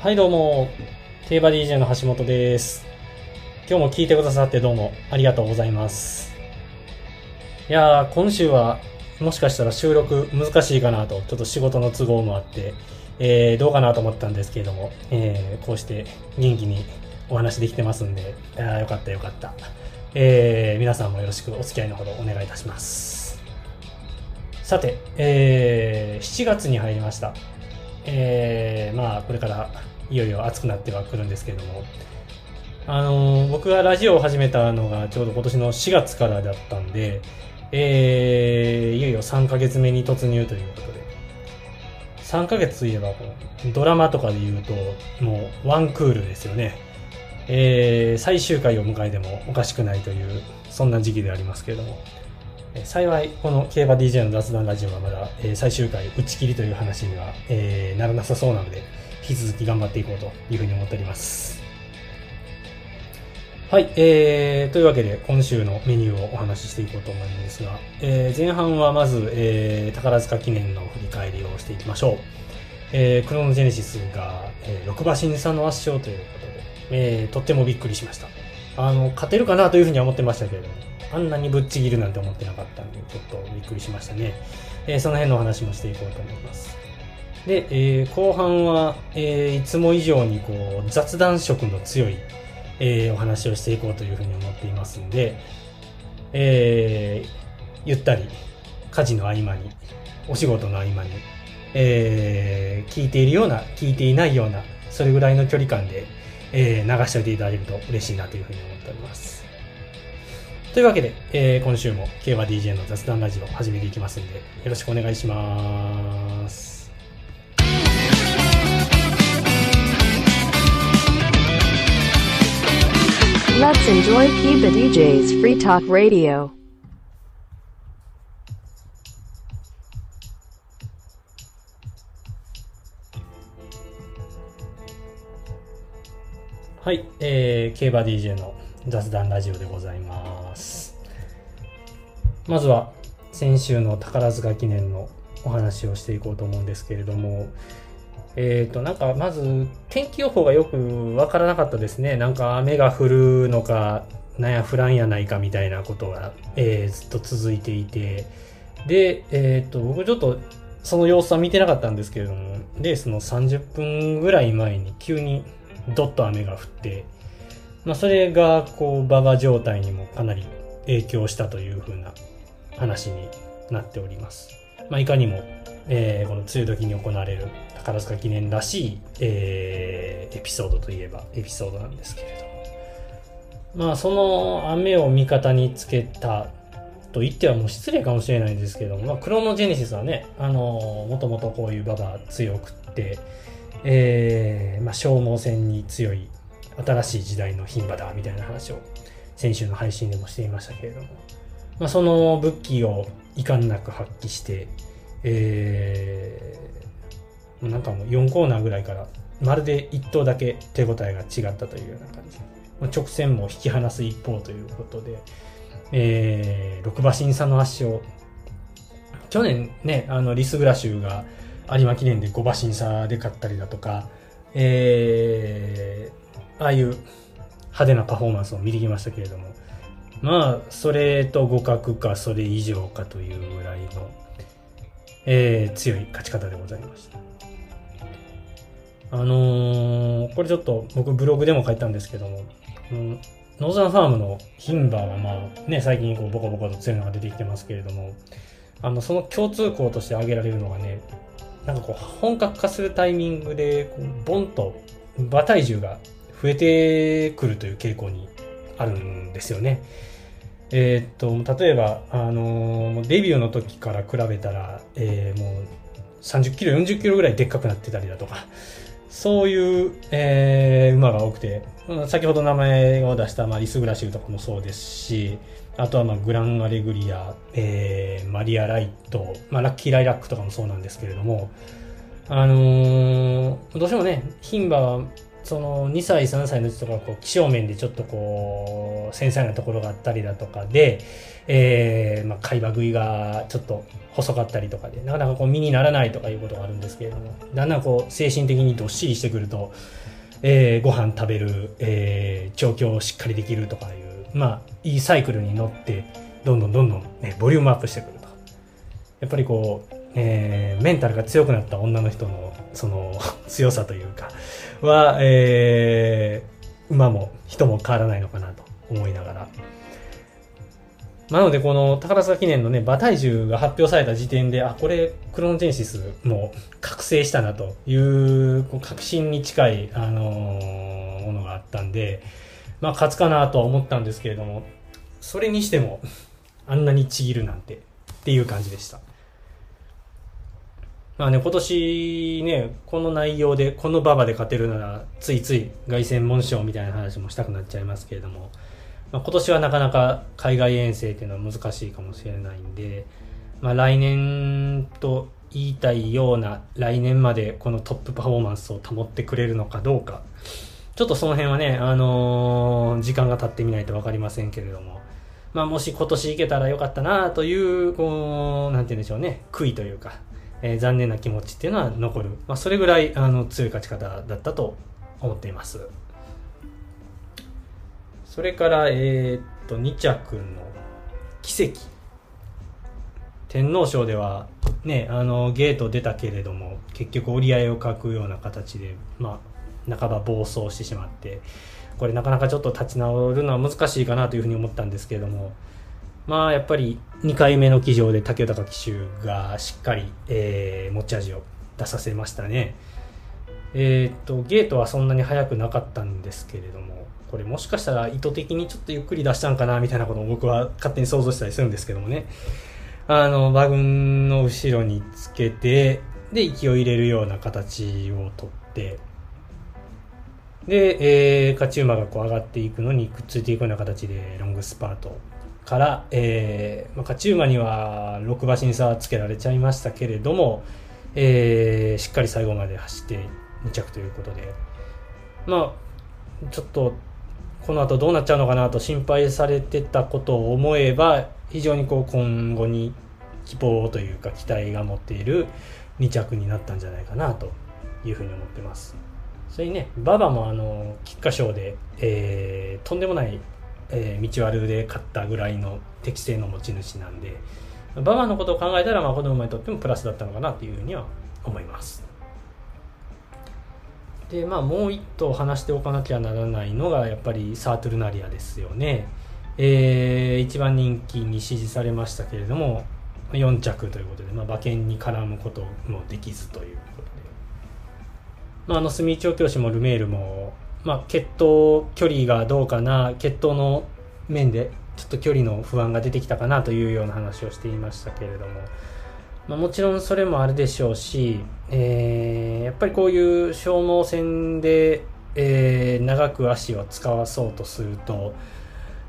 はいどうも、競馬 DJ の橋本です。今日も聞いてくださってどうもありがとうございます。いやー、今週はもしかしたら収録難しいかなと、ちょっと仕事の都合もあって、えー、どうかなと思ったんですけれども、えー、こうして元気にお話できてますんで、あよかったよかった。えー、皆さんもよろしくお付き合いのほどお願いいたします。さて、えー、7月に入りました。えー、まあこれからいよいよ暑くなってはくるんですけども、あの僕がラジオを始めたのがちょうど今年の4月からだったんで、えー、いよいよ3ヶ月目に突入ということで、3ヶ月といえばこうドラマとかで言うと、もうワンクールですよね。えー、最終回を迎えてもおかしくないという、そんな時期でありますけれども、えー幸い、この競馬 DJ の雑談ラジオはまだ、えー最終回打ち切りという話には、えーならなさそうなので、引き続き頑張っていこうというふうに思っております。はい、えー、というわけで今週のメニューをお話ししていこうと思うんですが、えー前半はまず、えー宝塚記念の振り返りをしていきましょう。えークロノジェネシスが、えー、6馬身差の圧勝ということで、えーとってもびっくりしました。あの、勝てるかなというふうには思ってましたけれども、あんなにぶっちぎるなんて思ってなかったんで、ちょっとびっくりしましたね。えーその辺のお話もしていこうと思います。で、えー後半は、えーいつも以上にこう雑談色の強い、えーお話をしていこうというふうに思っていますんで、えーゆったり家事の合間に、お仕事の合間に、えー聞いているような、聞いていないような、それぐらいの距離感で、えー流しておいていただけると嬉しいなというふうに思っております。というわけで、えー今週も競馬 DJ の雑談ラジオを始めていきますんで、よろしくお願いします。Let's enjoy Kiba DJ's Free Talk Radio. はい、えー、競馬 DJ の雑談ラジオでございます。まずは、先週の宝塚記念のお話をしていこうと思うんですけれども、えーと、なんか、まず、天気予報がよくわからなかったですね。なんか、雨が降るのか、なんや降らんやないかみたいなことが、えーずっと続いていて、で、えーと、僕ちょっと、その様子は見てなかったんですけれども、レースの30分ぐらい前に急にドッと雨が降って、まあ、それが、こう、馬場状態にもかなり影響したというふうな話になっております。まあ、いかにも、えーこの梅雨時に行われる宝塚記念らしい、えーエピソードといえばエピソードなんですけれども。まあ、その雨を味方につけたと言ってはもう失礼かもしれないんですけども、まあ、クロノジェネシスはね、あのもともとこういう馬場強くって、えーまあ、消耗戦に強い新しい時代の牝馬だみたいな話を先週の配信でもしていましたけれども、まあ、その武器を遺憾なく発揮して、えーなんかもう4コーナーぐらいからまるで1頭だけ手応えが違ったというような感じ、直線も引き離す一方ということで、えー、6馬身差の圧勝去年ねあのリスグラシュが有馬記念で5馬身差で勝ったりだとか、えー、ああいう派手なパフォーマンスを見てきましたけれどもまあそれと互角かそれ以上かというぐらいの、えー強い勝ち方でございましたあのーこれちょっと僕ブログでも書いたんですけども、うんノーザンファームの牝馬はまあね、最近こうボコボコと強いのが出てきてますけれども、あの、その共通項として挙げられるのがね、なんかこう本格化するタイミングで、こうボンと馬体重が増えてくるという傾向にあるんですよね。えーっと、例えば、あのーデビューの時から比べたら、えーもう30キロ、40キロぐらいでっかくなってたりだとか、そういう、えー馬が多くて、先ほど名前を出した、まあ、リスグラシルとかもそうですし、あとは、まあ、グランアレグリア、えーマリアライト、まあ、ラッキーライラックとかもそうなんですけれども、あのーどうしてもね、牝馬はその2歳3歳のうちとかこう気象面でちょっとこう繊細なところがあったりだとかで、えーまあ、海馬食いがちょっと細かったりとかでなかなかこう身にならないとかいうことがあるんですけれどもだんだんこう精神的にどっしりしてくると、えー、ご飯食べる、えー、調教をしっかりできるとかいうまあいいサイクルに乗ってどんどんどんどん、ね、ボリュームアップしてくると。やっぱりこうえー、メンタルが強くなった女の人のその 強さというかは、えー、馬も人も変わらないのかなと思いながら。なので、この宝塚記念のね、馬体重が発表された時点で、あ、これ、クロノジェネシスも覚醒したなという、こう確信に近い、あのー、ものがあったんで、まあ、勝つかなとは思ったんですけれども、それにしても、あんなにちぎるなんて、っていう感じでした。まあね、今年ね、この内容で、この馬場で勝てるなら、ついつい凱旋門賞みたいな話もしたくなっちゃいますけれども、まあ、今年はなかなか海外遠征っていうのは難しいかもしれないんで、まあ、来年と言いたいような、来年までこのトップパフォーマンスを保ってくれるのかどうか、ちょっとその辺はね、あのー、時間が経ってみないと分かりませんけれども、まあ、もし今年行けたらよかったなという、こう、なんて言うんでしょうね、悔いというか、えー、残念な気持ちっていうのは残る、まあ、それぐらいあの強い勝ち方だったと思っています。それからえー、っと2着の奇跡。天皇賞ではねあのゲート出たけれども結局折り合いを欠くような形でまあ半ば暴走してしまってこれなかなかちょっと立ち直るのは難しいかなというふうに思ったんですけれどもまあやっぱり2回目の騎乗で竹豊騎手がしっかり、えー、持ち味を出させましたね。えっ、とゲートはそんなに速くなかったんですけれどもこれもしかしたら意図的にちょっとゆっくり出したんかなみたいなことを僕は勝手に想像したりするんですけどもねあの馬群の後ろにつけてで息を入れるような形をとってで、えー、勝ち馬がこう上がっていくのにくっついていくような形でロングスパートから、えーまあ、勝ち馬には6馬身差はつけられちゃいましたけれども、えー、しっかり最後まで走って2着ということで、まあ、ちょっとこの後どうなっちゃうのかなと心配されてたことを思えば非常にこう今後に希望というか期待が持っている2着になったんじゃないかなというふうに思ってます。それにね、馬場もあの、菊花賞で、えー、とんでもないえー、道悪で買ったぐらいの適正の持ち主なんで馬場のことを考えたら、まあ、子供にとってもプラスだったのかなというふうには思います。でまあもう一頭話しておかなきゃならないのがやっぱりサートルナリアですよね。えー、一番人気に支持されましたけれども4着ということで、まあ、馬券に絡むこともできずということで、まあ、あの住調教師もルメールもまあ、血糖距離がどうかな血糖の面でちょっと距離の不安が出てきたかなというような話をしていましたけれども、まあ、もちろんそれもあるでしょうし、えー、やっぱりこういう消耗戦で、えー、長く足を使わそうとすると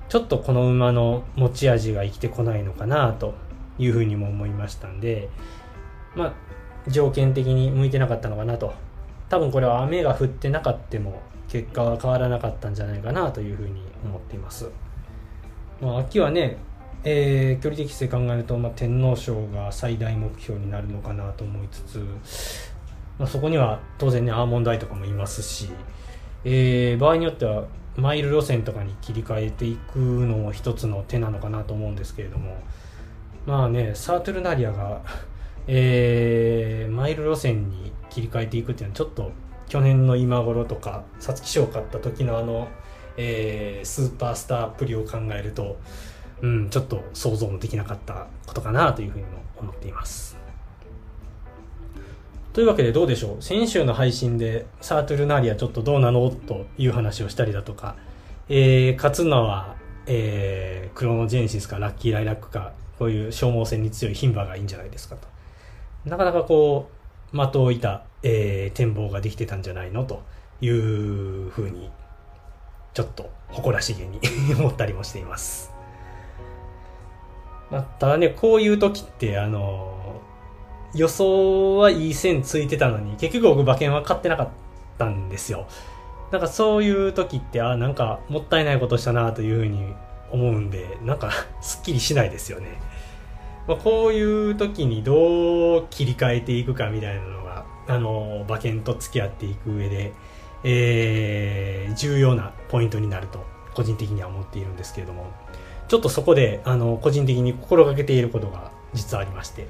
ちょっとこの馬の持ち味が生きてこないのかなというふうにも思いましたんで、まあ、条件的に向いてなかったのかなと。多分これは雨が降ってなかったも結果は変わらなかったんじゃないかなというふうに思っています。まあ、秋はね、えー、距離的性考えると、まあ、天皇賞が最大目標になるのかなと思いつつ、まあ、そこには当然ねアーモンドアイとかもいますし、えー、場合によってはマイル路線とかに切り替えていくのも一つの手なのかなと思うんですけれどもまあねサートルナリアが、えー、マイル路線に切り替えていくっていうのはちょっと去年の今頃とか皐月賞を買った時のあの、えー、スーパースターっぷりを考えると、うん、ちょっと想像もできなかったことかなというふうにも思っています。というわけでどうでしょう？先週の配信でサートゥルナーリアちょっとどうなの？という話をしたりだとか、えー、勝つのは、えー、クロノジェネシスかラッキーライラックかこういう消耗戦に強い牝馬がいいんじゃないですかと。なかなかこう、的を置いたえー、展望ができてたんじゃないのというふうにちょっと誇らしげに 思ったりもしています。まあ、ただね、こういう時って、あの、予想はいい線ついてたのに、結局僕馬券は買ってなかったんですよ。なんかそういう時ってあなんかもったいないことしたなというふうに思うんでなんかすっきりしないですよね、まあ、こういう時にどう切り替えていくかみたいなのがあの馬券と付き合っていく上で、えー、重要なポイントになると個人的には思っているんですけれども。ちょっとそこであの個人的に心がけていることが実はありまして。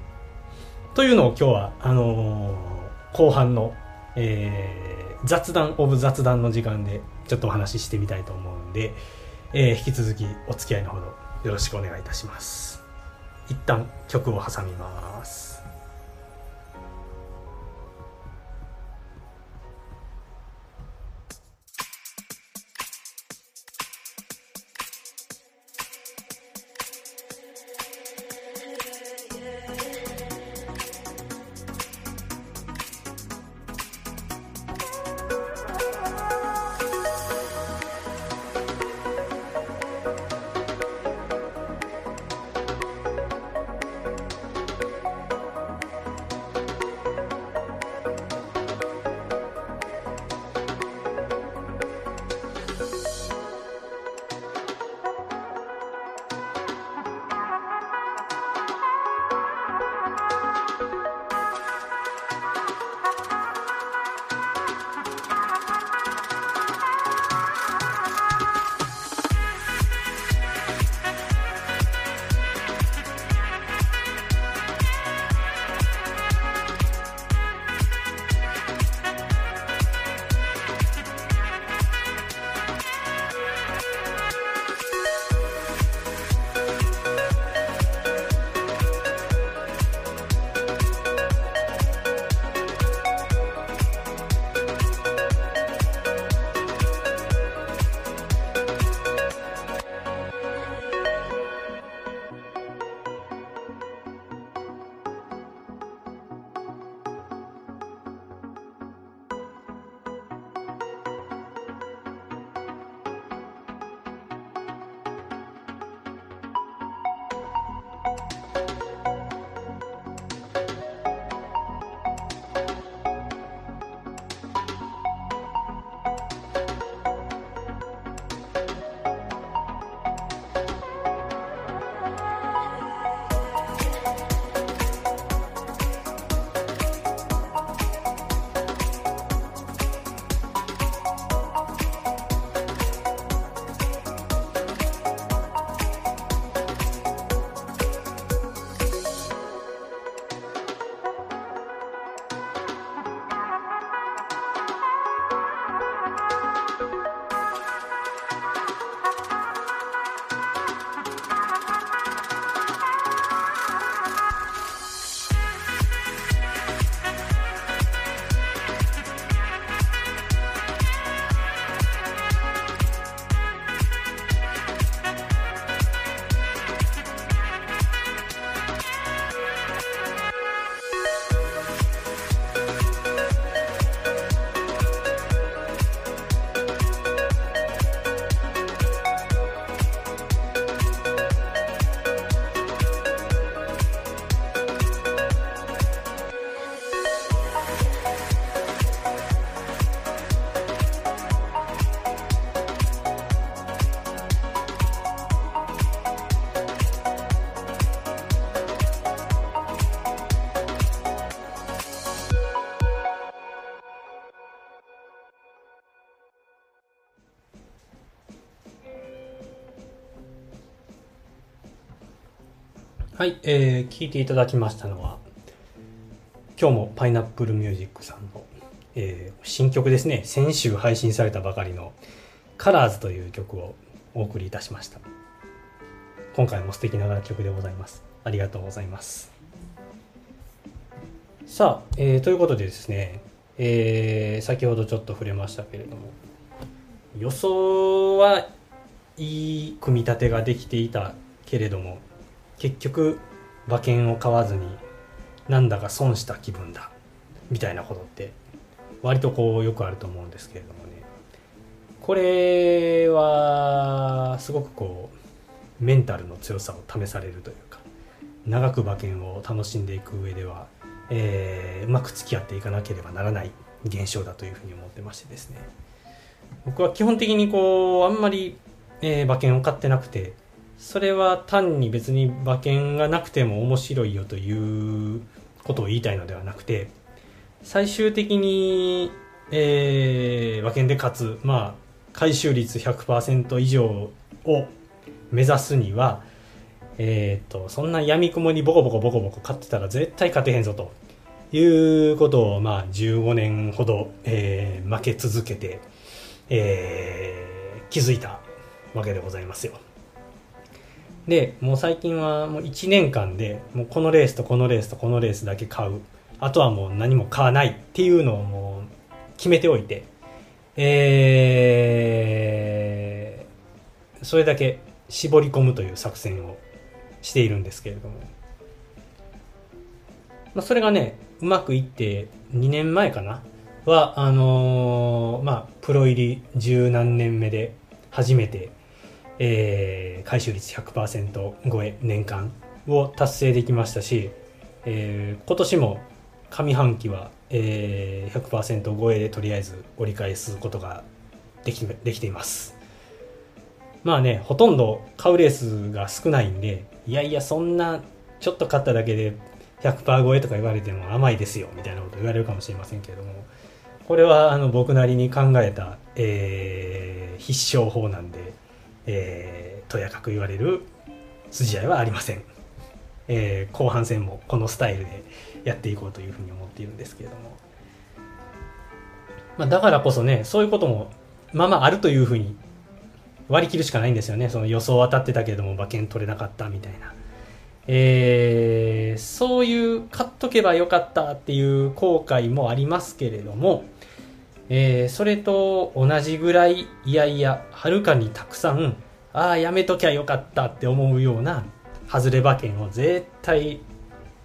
というのを今日はあのー、後半の、えー、雑談オブ雑談の時間でちょっとお話ししてみたいと思うんで、えー、引き続きお付き合いのほどよろしくお願いいたします。一旦曲を挟みます。はい、えー、聞いていただきましたのは今日もパイナップルミュージックさんの、えー、新曲ですね。先週配信されたばかりの「カラーズという曲をお送りいたしました。今回も素敵な楽曲でございます。ありがとうございます。さあ、えー、ということでですね、えー、先ほどちょっと触れましたけれども予想はいい組み立てができていたけれども結局馬券を買わずになんだか損した気分だみたいなことって割とこうよくあると思うんですけれどもね。これはすごくこうメンタルの強さを試されるというか長く馬券を楽しんでいく上では、えー、うまく付き合っていかなければならない現象だというふうに思ってましてですね。僕は基本的にこうあんまり、えー馬券を買ってなくてそれは単に別に馬券がなくても面白いよということを言いたいのではなくて最終的に、えー馬券で勝つまあ回収率100%以上を目指すにはえー、とそんな闇雲にボコボコボコボコ勝ってたら絶対勝てへんぞということを、まあ、15年ほど、えー負け続けて、えー気づいたわけでございますよ。でもう最近はもう1年間でもうこのレースとこのレースとこのレースだけ買う。あとはもう何も買わないっていうのをもう決めておいて、えーそれだけ絞り込むという作戦をしているんですけれども、まあ、それがねうまくいって2年前かな。はあのーまあプロ入り十何年目で初めて、えー回収率100%超え年間を達成できましたし、えー今年も上半期は、えー100%超えでとりあえず折り返すことができできています。まあねほとんど買うレースが少ないんでいやいやそんなちょっと買っただけで100%超えとか言われても甘いですよみたいなこと言われるかもしれませんけれどもこれはあの僕なりに考えた、えー必勝法なんで、えーとやかく言われる筋合いはありません、えー後半戦もこのスタイルでやっていこうというふうに思っているんですけれども、まあ、だからこそねそういうこともまあまああるというふうに割り切るしかないんですよね。その予想当たってたけれども馬券取れなかったみたいな。えーそういう買っとけばよかったっていう後悔もありますけれども、えーそれと同じぐらいいやいやはるかにたくさんああやめときゃよかったって思うような外れ馬券を絶対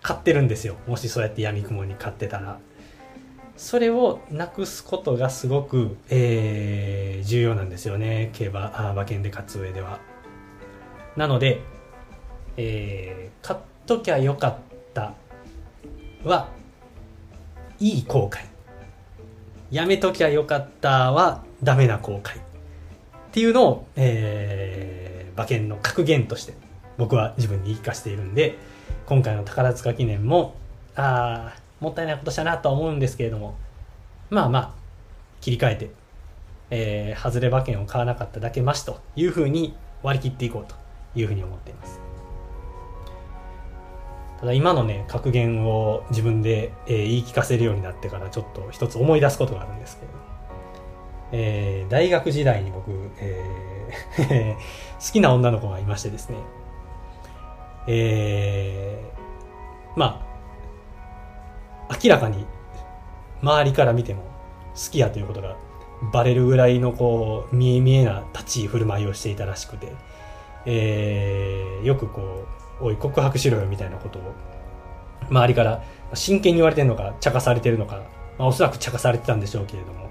買ってるんですよ。もしそうやって闇雲に買ってたら。それをなくすことがすごく、えー重要なんですよね。競馬あ馬券で勝つ上では。なので、えー買っときゃよかったはいい後悔。やめときゃよかったはダメな後悔っていうのを、えー馬券の格言として僕は自分に言い聞かせているんで今回の宝塚記念もああもったいないことしたなとは思うんですけれどもまあまあ切り替えて、えー外れ馬券を買わなかっただけましというふうに割り切っていこうというふうに思っています。ただ今のね格言を自分で、えー言い聞かせるようになってからちょっと一つ思い出すことがあるんですけど、えー大学時代に僕、えー 好きな女の子がいましてですね。えーまあ明らかに周りから見ても好きやということがバレるぐらいのこう見え見えな立ち居振る舞いをしていたらしくて、えーよくこう「おい告白しろよ」みたいなことを周りから真剣に言われてるのか茶化されてるのか、まあ、おそらく茶化されてたんでしょうけれども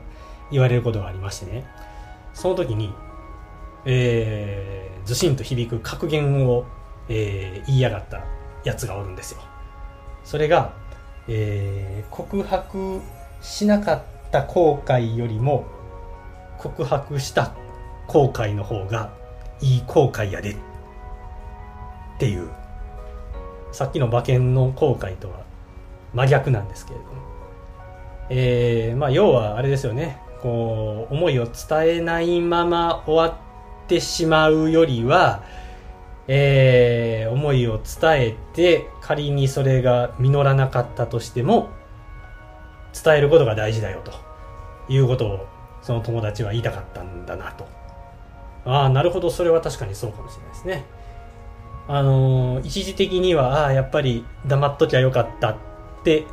言われることがありましてね。その時に、えーずしんと響く格言を、えー言いやがったやつがおるんですよ。それが、えー告白しなかった後悔よりも告白した後悔の方がいい後悔やで。っていう。さっきの馬券の後悔とは真逆なんですけれども。えーまあ要はあれですよね。こう思いを伝えないまま終わってしまうよりはえー思いを伝えて仮にそれが実らなかったとしても伝えることが大事だよと。いうことをその友達は言いたかったんだなと。ああなるほど。それは確かにそうかもしれないですね。あのー一時的にはああやっぱり黙っときゃよかったって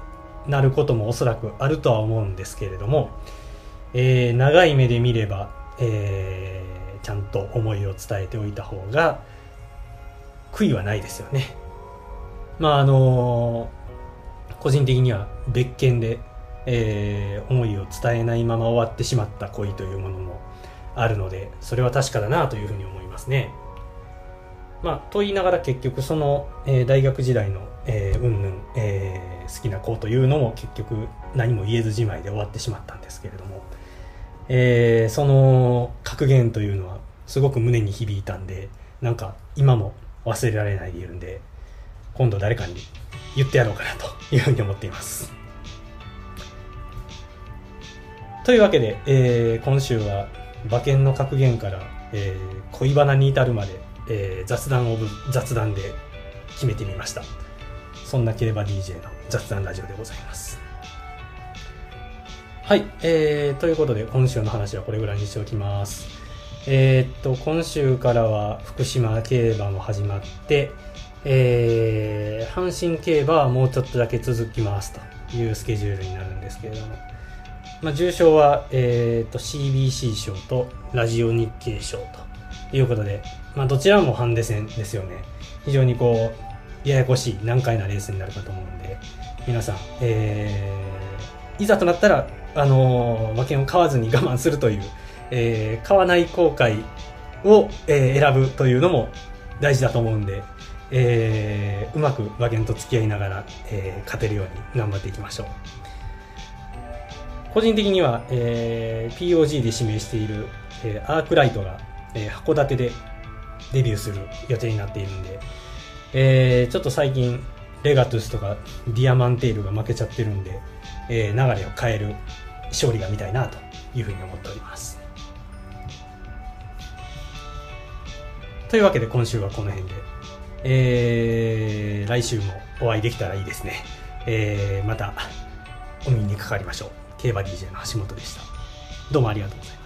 なることもおそらくあるとは思うんですけれども、えー長い目で見れば、えーちゃんと思いを伝えておいた方が悔いはないですよね。まああのー個人的には別件で、えー思いを伝えないまま終わってしまった恋というものもあるのでそれは確かだなというふうに思いますね。まあ、と言いながら結局その、えー大学時代の、えーうんぬん、えー好きな子というのも結局何も言えずじまいで終わってしまったんですけれどもえーその格言というのはすごく胸に響いたんでなんか今も忘れられないでいるんで今度誰かに言ってやろうかなというふうに思っています。というわけで、えー今週は馬券の格言から、えー恋バナに至るまで、えー雑談オブ雑談で決めてみました。そんなケレバ DJ の雑談ラジオでございます。はい、えー、ということで今週の話はこれぐらいにしておきます。えーっと今週からは福島競馬も始まってえー阪神競馬はもうちょっとだけ続きますというスケジュールになるんですけれども。まあ、重賞は、えー、と CBC 賞とラジオ日経賞ということで、まあ、どちらもハンデ戦ですよね。非常にこうややこしい難解なレースになるかと思うんで皆さん、えーいざとなったら、あのー馬券を買わずに我慢するという、えー買わない後悔を、えー選ぶというのも大事だと思うんで、えーうまく馬券と付き合いながら、えー勝てるように頑張っていきましょう。個人的には、えー POG で指名している、えーアークライトが、えー函館でデビューする予定になっているんで、えーちょっと最近レガトゥスとかディアマンテールが負けちゃってるんで、えー流れを変える勝利が見たいなというふうに思っております。というわけで今週はこの辺で、えー来週もお会いできたらいいですね、えーまたお耳にかかりましょう。競馬 DJ の橋本でした。どうもありがとうございます